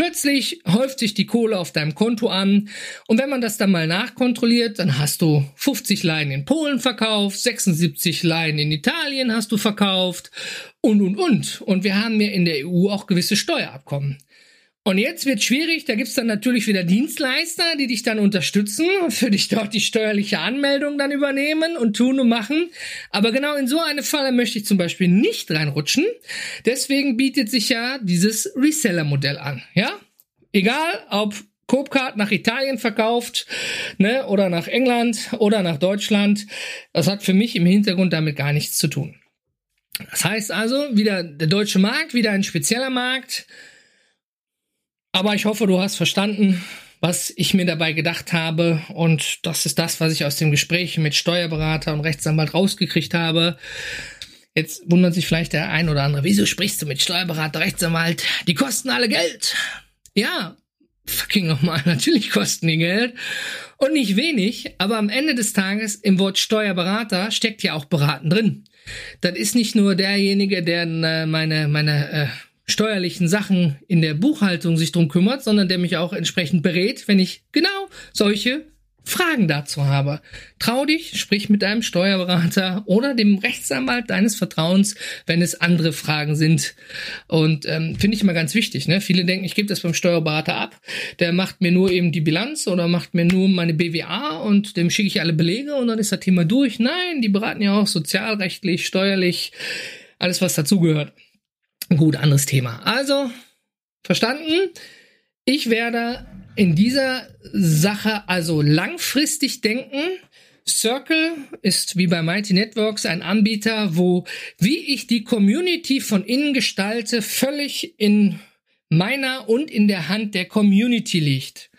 Plötzlich häuft sich die Kohle auf deinem Konto an und wenn man das dann mal nachkontrolliert, dann hast du 50 Leinen in Polen verkauft, 76 Leinen in Italien hast du verkauft und und und. Und wir haben ja in der EU auch gewisse Steuerabkommen. Und jetzt wird schwierig, da gibt's dann natürlich wieder Dienstleister, die dich dann unterstützen, für dich dort die steuerliche Anmeldung dann übernehmen und tun und machen. Aber genau in so eine Falle möchte ich zum Beispiel nicht reinrutschen. Deswegen bietet sich ja dieses Reseller-Modell an. Ja? Egal, ob Coopcard nach Italien verkauft, ne, oder nach England oder nach Deutschland. Das hat für mich im Hintergrund damit gar nichts zu tun. Das heißt also, wieder der deutsche Markt, wieder ein spezieller Markt aber ich hoffe, du hast verstanden, was ich mir dabei gedacht habe. Und das ist das, was ich aus dem Gespräch mit Steuerberater und Rechtsanwalt rausgekriegt habe. Jetzt wundert sich vielleicht der ein oder andere, wieso sprichst du mit Steuerberater, Rechtsanwalt? Die kosten alle Geld. Ja, fucking nochmal, natürlich kosten die Geld. Und nicht wenig, aber am Ende des Tages im Wort Steuerberater steckt ja auch beraten drin. Das ist nicht nur derjenige, der äh, meine, meine äh, steuerlichen Sachen in der Buchhaltung sich drum kümmert, sondern der mich auch entsprechend berät, wenn ich genau solche Fragen dazu habe. Trau dich, sprich mit deinem Steuerberater oder dem Rechtsanwalt deines Vertrauens, wenn es andere Fragen sind. Und ähm, finde ich immer ganz wichtig. Ne? Viele denken, ich gebe das beim Steuerberater ab. Der macht mir nur eben die Bilanz oder macht mir nur meine BWA und dem schicke ich alle Belege und dann ist das Thema durch. Nein, die beraten ja auch sozialrechtlich, steuerlich, alles was dazugehört. Gut, anderes Thema. Also, verstanden? Ich werde in dieser Sache also langfristig denken. Circle ist wie bei Mighty Networks ein Anbieter, wo wie ich die Community von innen gestalte, völlig in meiner und in der Hand der Community liegt.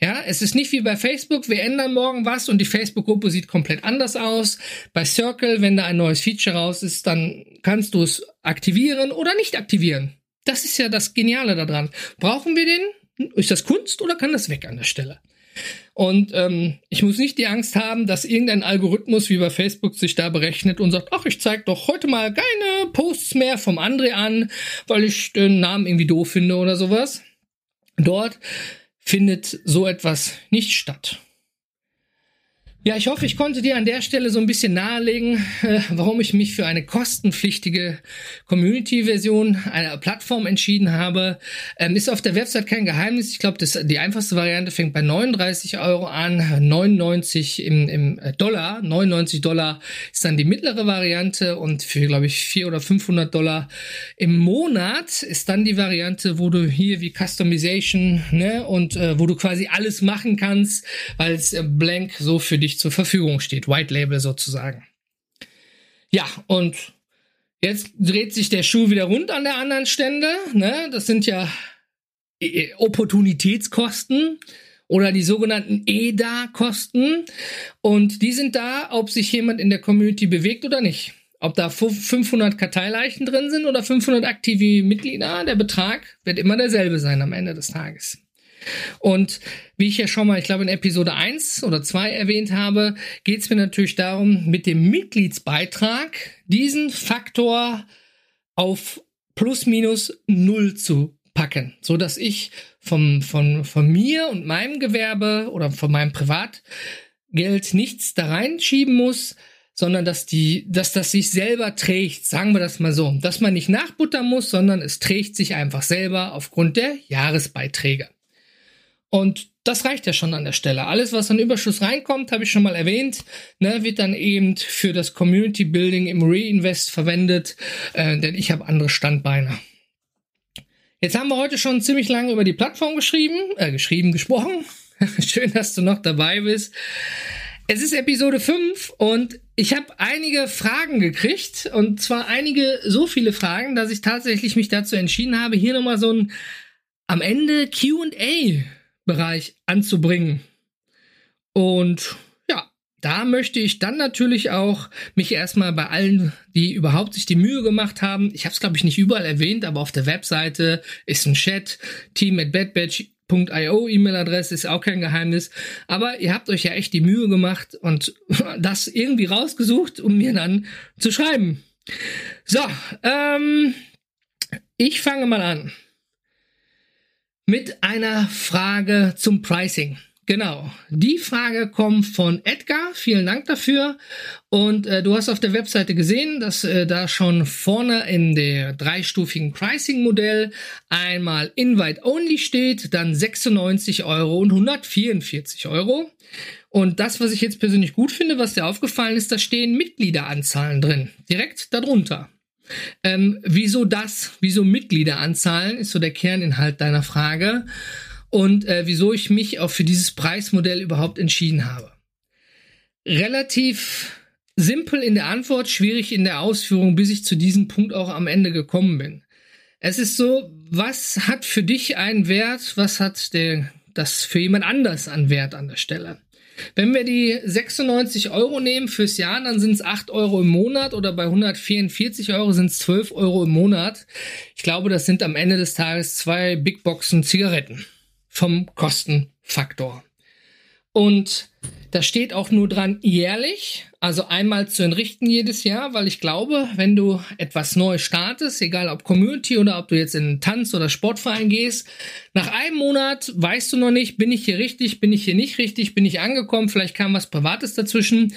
Ja, es ist nicht wie bei Facebook, wir ändern morgen was und die Facebook-Gruppe sieht komplett anders aus. Bei Circle, wenn da ein neues Feature raus ist, dann kannst du es aktivieren oder nicht aktivieren. Das ist ja das Geniale daran. Brauchen wir den? Ist das Kunst oder kann das weg an der Stelle? Und ähm, ich muss nicht die Angst haben, dass irgendein Algorithmus wie bei Facebook sich da berechnet und sagt, ach, ich zeig doch heute mal keine Posts mehr vom André an, weil ich den Namen irgendwie doof finde oder sowas. Dort findet so etwas nicht statt. Ja, ich hoffe, ich konnte dir an der Stelle so ein bisschen nahelegen, äh, warum ich mich für eine kostenpflichtige Community-Version einer Plattform entschieden habe. Ähm, ist auf der Website kein Geheimnis. Ich glaube, die einfachste Variante fängt bei 39 Euro an, 99 im, im äh, Dollar. 99 Dollar ist dann die mittlere Variante und für, glaube ich, 400 oder 500 Dollar im Monat ist dann die Variante, wo du hier wie Customization ne, und äh, wo du quasi alles machen kannst, weil es äh, blank so für dich zur Verfügung steht. White Label sozusagen. Ja, und jetzt dreht sich der Schuh wieder rund an der anderen Stelle. Ne? Das sind ja äh, Opportunitätskosten oder die sogenannten EDA-Kosten. Und die sind da, ob sich jemand in der Community bewegt oder nicht. Ob da 500 Karteileichen drin sind oder 500 aktive Mitglieder, der Betrag wird immer derselbe sein am Ende des Tages. Und wie ich ja schon mal, ich glaube in Episode 1 oder 2 erwähnt habe, geht es mir natürlich darum, mit dem Mitgliedsbeitrag diesen Faktor auf plus minus null zu packen, so dass ich vom, von, von mir und meinem Gewerbe oder von meinem Privatgeld nichts da reinschieben muss, sondern dass die, dass das sich selber trägt, sagen wir das mal so, dass man nicht nachbuttern muss, sondern es trägt sich einfach selber aufgrund der Jahresbeiträge. Und das reicht ja schon an der Stelle. Alles, was an Überschuss reinkommt, habe ich schon mal erwähnt, ne, wird dann eben für das Community Building im Reinvest verwendet, äh, denn ich habe andere Standbeine. Jetzt haben wir heute schon ziemlich lange über die Plattform geschrieben, äh, geschrieben, gesprochen. Schön, dass du noch dabei bist. Es ist Episode 5 und ich habe einige Fragen gekriegt und zwar einige so viele Fragen, dass ich tatsächlich mich dazu entschieden habe, hier nochmal so ein am Ende Q&A Bereich anzubringen. Und ja, da möchte ich dann natürlich auch mich erstmal bei allen, die überhaupt sich die Mühe gemacht haben, ich habe es glaube ich nicht überall erwähnt, aber auf der Webseite ist ein Chat, team at badbatch.io E-Mail-Adresse ist auch kein Geheimnis. Aber ihr habt euch ja echt die Mühe gemacht und das irgendwie rausgesucht, um mir dann zu schreiben. So, ähm, ich fange mal an mit einer Frage zum Pricing. Genau, die Frage kommt von Edgar. Vielen Dank dafür. Und äh, du hast auf der Webseite gesehen, dass äh, da schon vorne in der dreistufigen Pricing-Modell einmal Invite Only steht, dann 96 Euro und 144 Euro. Und das, was ich jetzt persönlich gut finde, was dir aufgefallen ist, da stehen Mitgliederanzahlen drin, direkt darunter. Ähm, wieso das? Wieso Mitgliederanzahlen ist so der Kerninhalt deiner Frage und äh, wieso ich mich auch für dieses Preismodell überhaupt entschieden habe. Relativ simpel in der Antwort, schwierig in der Ausführung, bis ich zu diesem Punkt auch am Ende gekommen bin. Es ist so, was hat für dich einen Wert, was hat der, das für jemand anders an Wert an der Stelle? Wenn wir die 96 Euro nehmen fürs Jahr, dann sind es 8 Euro im Monat oder bei 144 Euro sind es 12 Euro im Monat. Ich glaube, das sind am Ende des Tages zwei Big Boxen Zigaretten vom Kostenfaktor. Und da steht auch nur dran jährlich, also einmal zu entrichten jedes Jahr, weil ich glaube, wenn du etwas neu startest, egal ob Community oder ob du jetzt in einen Tanz- oder Sportverein gehst, nach einem Monat weißt du noch nicht, bin ich hier richtig, bin ich hier nicht richtig, bin ich angekommen, vielleicht kam was Privates dazwischen.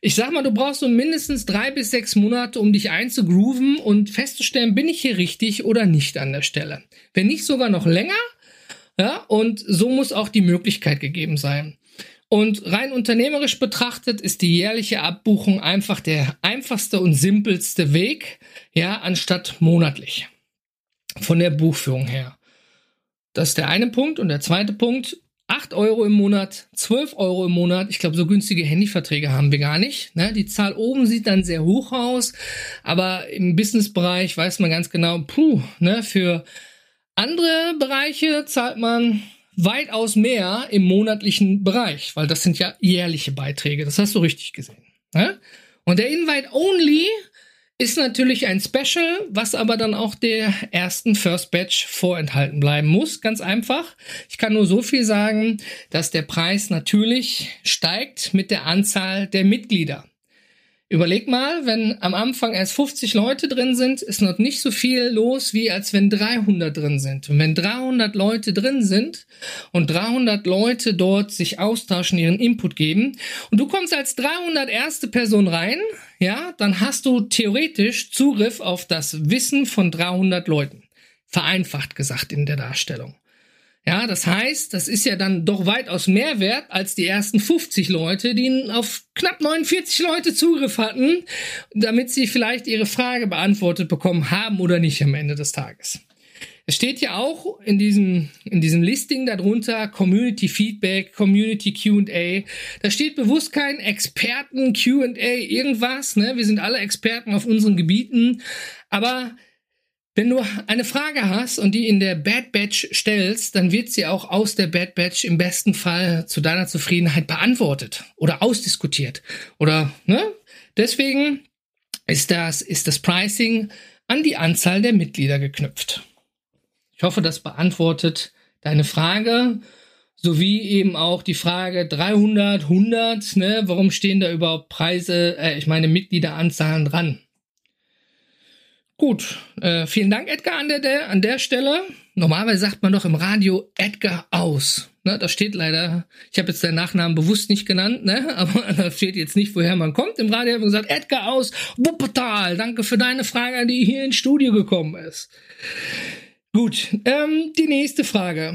Ich sag mal, du brauchst so mindestens drei bis sechs Monate, um dich einzugrooven und festzustellen, bin ich hier richtig oder nicht an der Stelle. Wenn nicht sogar noch länger, ja, und so muss auch die Möglichkeit gegeben sein. Und rein unternehmerisch betrachtet ist die jährliche Abbuchung einfach der einfachste und simpelste Weg, ja, anstatt monatlich. Von der Buchführung her. Das ist der eine Punkt. Und der zweite Punkt, 8 Euro im Monat, 12 Euro im Monat. Ich glaube, so günstige Handyverträge haben wir gar nicht. Ne? Die Zahl oben sieht dann sehr hoch aus, aber im Businessbereich weiß man ganz genau, puh, ne, für andere Bereiche zahlt man weitaus mehr im monatlichen Bereich, weil das sind ja jährliche Beiträge. Das hast du richtig gesehen. Ne? Und der Invite Only ist natürlich ein Special, was aber dann auch der ersten First Batch vorenthalten bleiben muss. Ganz einfach. Ich kann nur so viel sagen, dass der Preis natürlich steigt mit der Anzahl der Mitglieder. Überleg mal, wenn am Anfang erst 50 Leute drin sind, ist noch nicht so viel los, wie als wenn 300 drin sind. Und wenn 300 Leute drin sind und 300 Leute dort sich austauschen, ihren Input geben und du kommst als 300 erste Person rein, ja, dann hast du theoretisch Zugriff auf das Wissen von 300 Leuten. Vereinfacht gesagt in der Darstellung. Ja, das heißt, das ist ja dann doch weitaus mehr wert als die ersten 50 Leute, die auf knapp 49 Leute Zugriff hatten, damit sie vielleicht ihre Frage beantwortet bekommen haben oder nicht am Ende des Tages. Es steht ja auch in diesem, in diesem Listing darunter Community Feedback, Community Q&A. Da steht bewusst kein Experten Q&A irgendwas, ne? Wir sind alle Experten auf unseren Gebieten, aber wenn du eine Frage hast und die in der Bad Batch stellst, dann wird sie auch aus der Bad Batch im besten Fall zu deiner Zufriedenheit beantwortet oder ausdiskutiert. Oder, ne? Deswegen ist das, ist das Pricing an die Anzahl der Mitglieder geknüpft. Ich hoffe, das beantwortet deine Frage sowie eben auch die Frage 300, 100, ne, warum stehen da überhaupt Preise, äh, ich meine Mitgliederanzahlen dran? Gut, äh, vielen Dank, Edgar, an der, der, an der Stelle. Normalerweise sagt man doch im Radio Edgar aus. Ne, da steht leider, ich habe jetzt deinen Nachnamen bewusst nicht genannt, ne, aber da steht jetzt nicht, woher man kommt. Im Radio haben wir gesagt, Edgar aus, Wuppertal, danke für deine Frage, die hier ins Studio gekommen ist. Gut, ähm, die nächste Frage.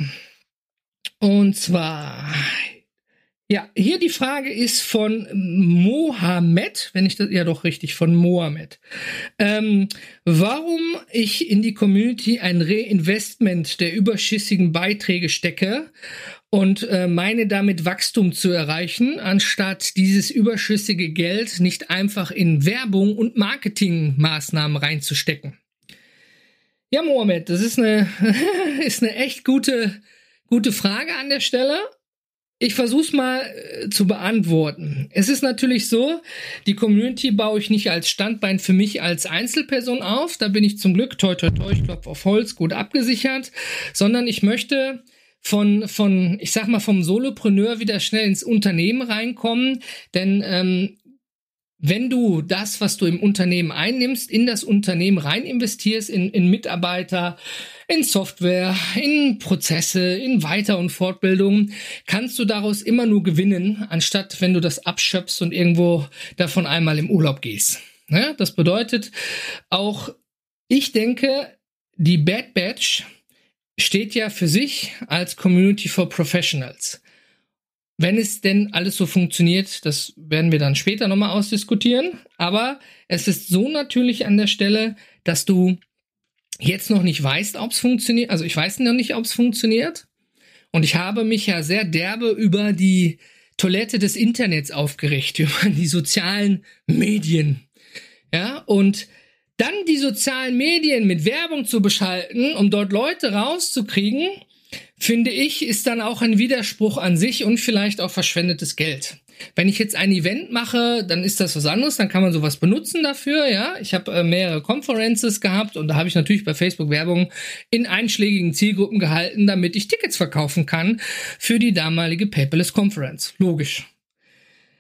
Und zwar, ja, hier die Frage ist von Mohammed, wenn ich das, ja doch richtig, von Mohammed. Ähm, warum ich in die Community ein Reinvestment der überschüssigen Beiträge stecke und äh, meine damit Wachstum zu erreichen, anstatt dieses überschüssige Geld nicht einfach in Werbung und Marketingmaßnahmen reinzustecken. Ja, Mohammed, das ist eine, ist eine echt gute, gute Frage an der Stelle ich versuche es mal äh, zu beantworten. Es ist natürlich so, die Community baue ich nicht als Standbein für mich als Einzelperson auf. Da bin ich zum Glück, toi toi toi, ich klopfe auf Holz, gut abgesichert. Sondern ich möchte von, von, ich sag mal, vom Solopreneur wieder schnell ins Unternehmen reinkommen. Denn ähm, wenn du das, was du im Unternehmen einnimmst, in das Unternehmen rein investierst, in, in Mitarbeiter, in Software, in Prozesse, in Weiter- und Fortbildung, kannst du daraus immer nur gewinnen, anstatt wenn du das abschöpfst und irgendwo davon einmal im Urlaub gehst. Ja, das bedeutet auch, ich denke, die Bad Batch steht ja für sich als Community for Professionals. Wenn es denn alles so funktioniert, das werden wir dann später nochmal ausdiskutieren. Aber es ist so natürlich an der Stelle, dass du jetzt noch nicht weißt, ob es funktioniert. Also ich weiß noch nicht, ob es funktioniert. Und ich habe mich ja sehr derbe über die Toilette des Internets aufgeregt, über die sozialen Medien. Ja, und dann die sozialen Medien mit Werbung zu beschalten, um dort Leute rauszukriegen, finde ich, ist dann auch ein Widerspruch an sich und vielleicht auch verschwendetes Geld. Wenn ich jetzt ein Event mache, dann ist das was anderes, dann kann man sowas benutzen dafür, ja. Ich habe äh, mehrere Conferences gehabt und da habe ich natürlich bei Facebook Werbung in einschlägigen Zielgruppen gehalten, damit ich Tickets verkaufen kann für die damalige Paperless Conference. Logisch.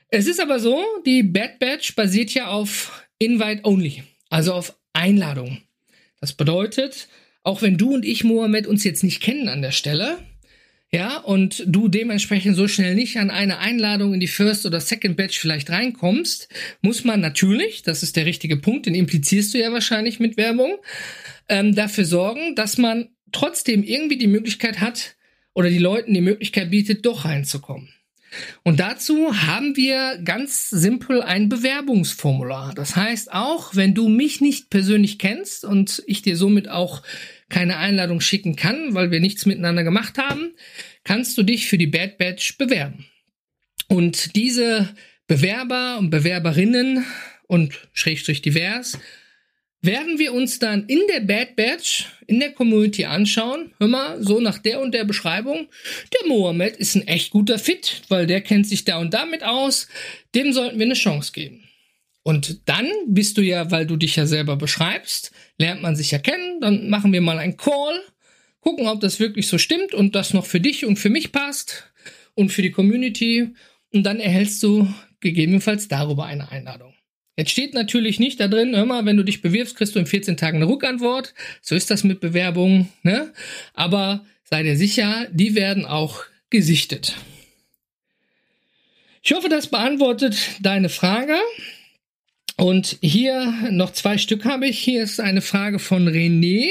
Es ist aber so, die Bad Batch basiert ja auf Invite Only, also auf Einladung. Das bedeutet, auch wenn du und ich, Mohammed, uns jetzt nicht kennen an der Stelle, ja, und du dementsprechend so schnell nicht an eine Einladung in die First oder Second Batch vielleicht reinkommst, muss man natürlich, das ist der richtige Punkt, den implizierst du ja wahrscheinlich mit Werbung, ähm, dafür sorgen, dass man trotzdem irgendwie die Möglichkeit hat oder die Leuten die Möglichkeit bietet, doch reinzukommen. Und dazu haben wir ganz simpel ein Bewerbungsformular. Das heißt, auch wenn du mich nicht persönlich kennst und ich dir somit auch keine Einladung schicken kann, weil wir nichts miteinander gemacht haben, kannst du dich für die Bad Batch bewerben. Und diese Bewerber und Bewerberinnen und Schrägstrich divers werden wir uns dann in der Bad Batch, in der Community anschauen. Hör mal, so nach der und der Beschreibung. Der Mohammed ist ein echt guter Fit, weil der kennt sich da und damit aus. Dem sollten wir eine Chance geben. Und dann bist du ja, weil du dich ja selber beschreibst, lernt man sich ja kennen. Dann machen wir mal einen Call, gucken, ob das wirklich so stimmt und das noch für dich und für mich passt und für die Community. Und dann erhältst du gegebenenfalls darüber eine Einladung. Jetzt steht natürlich nicht da drin, mal, wenn du dich bewirbst, kriegst du in 14 Tagen eine Rückantwort. So ist das mit Bewerbungen, ne? Aber sei dir sicher, die werden auch gesichtet. Ich hoffe, das beantwortet deine Frage. Und hier noch zwei Stück habe ich. Hier ist eine Frage von René.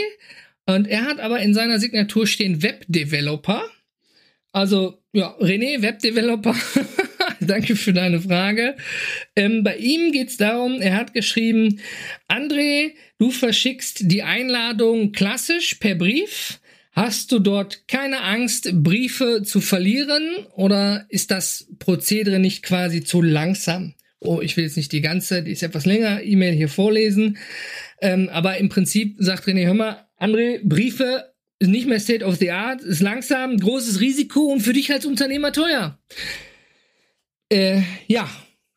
Und er hat aber in seiner Signatur stehen Webdeveloper. Also, ja, René, Webdeveloper. Danke für deine Frage. Ähm, bei ihm geht es darum, er hat geschrieben, André, du verschickst die Einladung klassisch per Brief. Hast du dort keine Angst, Briefe zu verlieren oder ist das Prozedere nicht quasi zu langsam? Oh, ich will jetzt nicht die ganze, die ist etwas länger, E-Mail hier vorlesen. Ähm, aber im Prinzip sagt René, hör mal, André, Briefe ist nicht mehr State of the Art, ist langsam, großes Risiko und für dich als Unternehmer teuer. Äh, ja,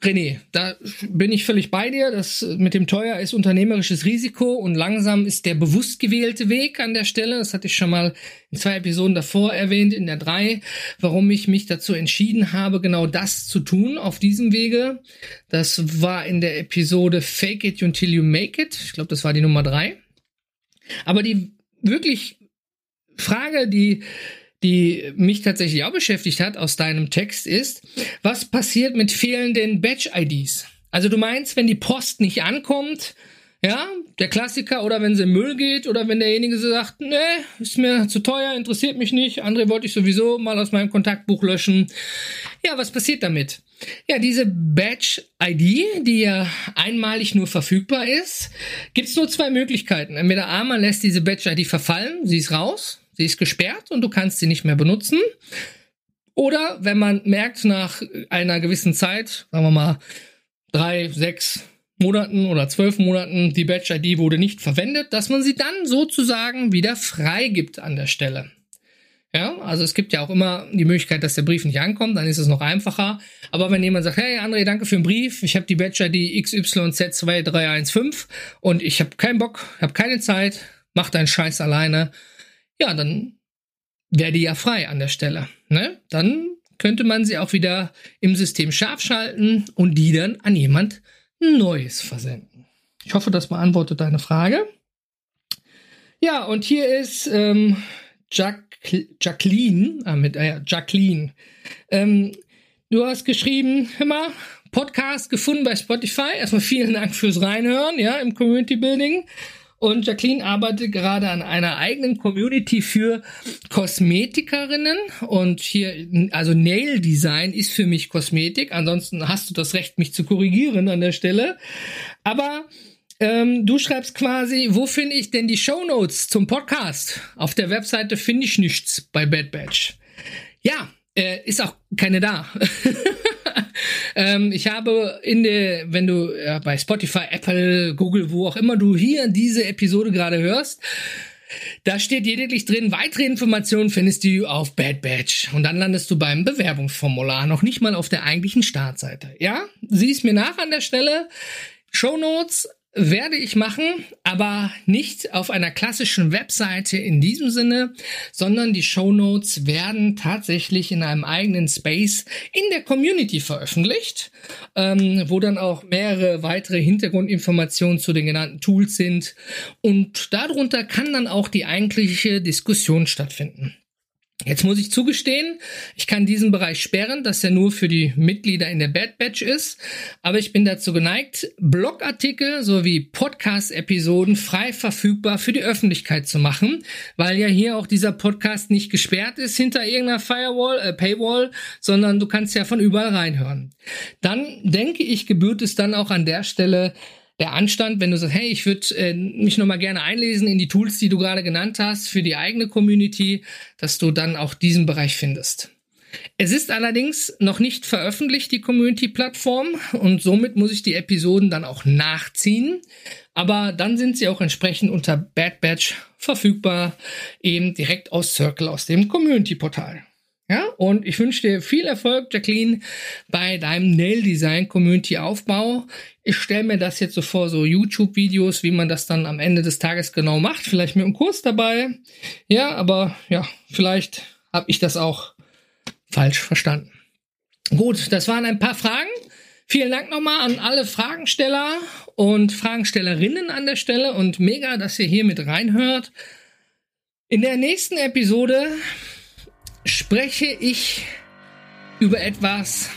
René, da bin ich völlig bei dir. Das mit dem teuer ist unternehmerisches Risiko und langsam ist der bewusst gewählte Weg an der Stelle. Das hatte ich schon mal in zwei Episoden davor erwähnt, in der drei, warum ich mich dazu entschieden habe, genau das zu tun auf diesem Wege. Das war in der Episode Fake It Until You Make It. Ich glaube, das war die Nummer drei. Aber die wirklich Frage, die die mich tatsächlich auch beschäftigt hat aus deinem Text ist, was passiert mit fehlenden Badge-IDs? Also du meinst, wenn die Post nicht ankommt, ja, der Klassiker, oder wenn sie im Müll geht, oder wenn derjenige sagt, nee, ist mir zu teuer, interessiert mich nicht, andere wollte ich sowieso mal aus meinem Kontaktbuch löschen. Ja, was passiert damit? Ja, diese Badge-ID, die ja einmalig nur verfügbar ist, gibt's nur zwei Möglichkeiten. Entweder A, man lässt diese Badge-ID verfallen, sie ist raus, Sie ist gesperrt und du kannst sie nicht mehr benutzen. Oder wenn man merkt nach einer gewissen Zeit, sagen wir mal drei, sechs Monaten oder zwölf Monaten, die Badge-ID wurde nicht verwendet, dass man sie dann sozusagen wieder freigibt an der Stelle. Ja, also es gibt ja auch immer die Möglichkeit, dass der Brief nicht ankommt, dann ist es noch einfacher. Aber wenn jemand sagt, hey André, danke für den Brief, ich habe die Badge-ID XYZ2315 und ich habe keinen Bock, habe keine Zeit, mach deinen Scheiß alleine, ja, dann wäre die ja frei an der Stelle. Ne? Dann könnte man sie auch wieder im System scharf schalten und die dann an jemand Neues versenden. Ich hoffe, das beantwortet deine Frage. Ja, und hier ist ähm, Jack, Jacqueline, ah, mit, äh, Jacqueline. Ähm, du hast geschrieben, hör mal, Podcast gefunden bei Spotify. Erstmal vielen Dank fürs Reinhören, ja, im Community Building. Und Jacqueline arbeitet gerade an einer eigenen Community für Kosmetikerinnen. Und hier, also Nail Design ist für mich Kosmetik. Ansonsten hast du das Recht, mich zu korrigieren an der Stelle. Aber ähm, du schreibst quasi, wo finde ich denn die Show Notes zum Podcast? Auf der Webseite finde ich nichts bei Bad Batch. Ja, äh, ist auch keine da. ähm, ich habe in der, wenn du äh, bei Spotify, Apple, Google, wo auch immer du hier diese Episode gerade hörst, da steht lediglich drin, weitere Informationen findest du auf Bad Batch. Und dann landest du beim Bewerbungsformular, noch nicht mal auf der eigentlichen Startseite. Ja, siehst mir nach an der Stelle. Show Notes werde ich machen, aber nicht auf einer klassischen Webseite in diesem Sinne, sondern die Show Notes werden tatsächlich in einem eigenen Space in der Community veröffentlicht, ähm, wo dann auch mehrere weitere Hintergrundinformationen zu den genannten Tools sind und darunter kann dann auch die eigentliche Diskussion stattfinden. Jetzt muss ich zugestehen, ich kann diesen Bereich sperren, dass er nur für die Mitglieder in der Bad Batch ist. Aber ich bin dazu geneigt, Blogartikel sowie Podcast-Episoden frei verfügbar für die Öffentlichkeit zu machen, weil ja hier auch dieser Podcast nicht gesperrt ist hinter irgendeiner Firewall, äh, Paywall, sondern du kannst ja von überall reinhören. Dann denke ich, gebührt es dann auch an der Stelle der Anstand, wenn du sagst, hey, ich würde äh, mich nochmal gerne einlesen in die Tools, die du gerade genannt hast, für die eigene Community, dass du dann auch diesen Bereich findest. Es ist allerdings noch nicht veröffentlicht, die Community-Plattform, und somit muss ich die Episoden dann auch nachziehen. Aber dann sind sie auch entsprechend unter Bad Batch verfügbar, eben direkt aus Circle, aus dem Community-Portal. Ja, und ich wünsche dir viel Erfolg, Jacqueline, bei deinem Nail Design Community Aufbau. Ich stelle mir das jetzt so vor, so YouTube-Videos, wie man das dann am Ende des Tages genau macht. Vielleicht mit einem Kurs dabei. Ja, aber ja, vielleicht habe ich das auch falsch verstanden. Gut, das waren ein paar Fragen. Vielen Dank nochmal an alle Fragensteller und Fragenstellerinnen an der Stelle und mega, dass ihr hier mit reinhört. In der nächsten Episode spreche ich über etwas,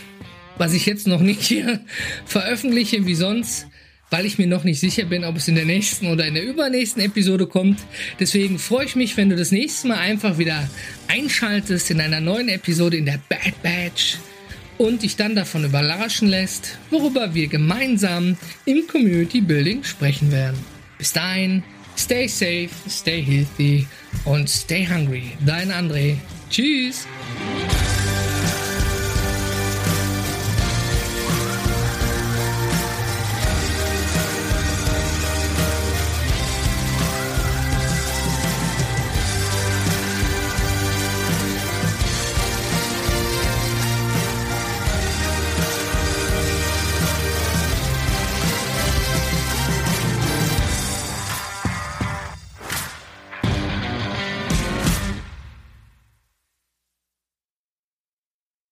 was ich jetzt noch nicht hier veröffentliche wie sonst, weil ich mir noch nicht sicher bin, ob es in der nächsten oder in der übernächsten Episode kommt. Deswegen freue ich mich, wenn du das nächste Mal einfach wieder einschaltest in einer neuen Episode in der Bad Batch und dich dann davon überraschen lässt, worüber wir gemeinsam im Community Building sprechen werden. Bis dahin, stay safe, stay healthy und stay hungry. Dein André. Tschüss.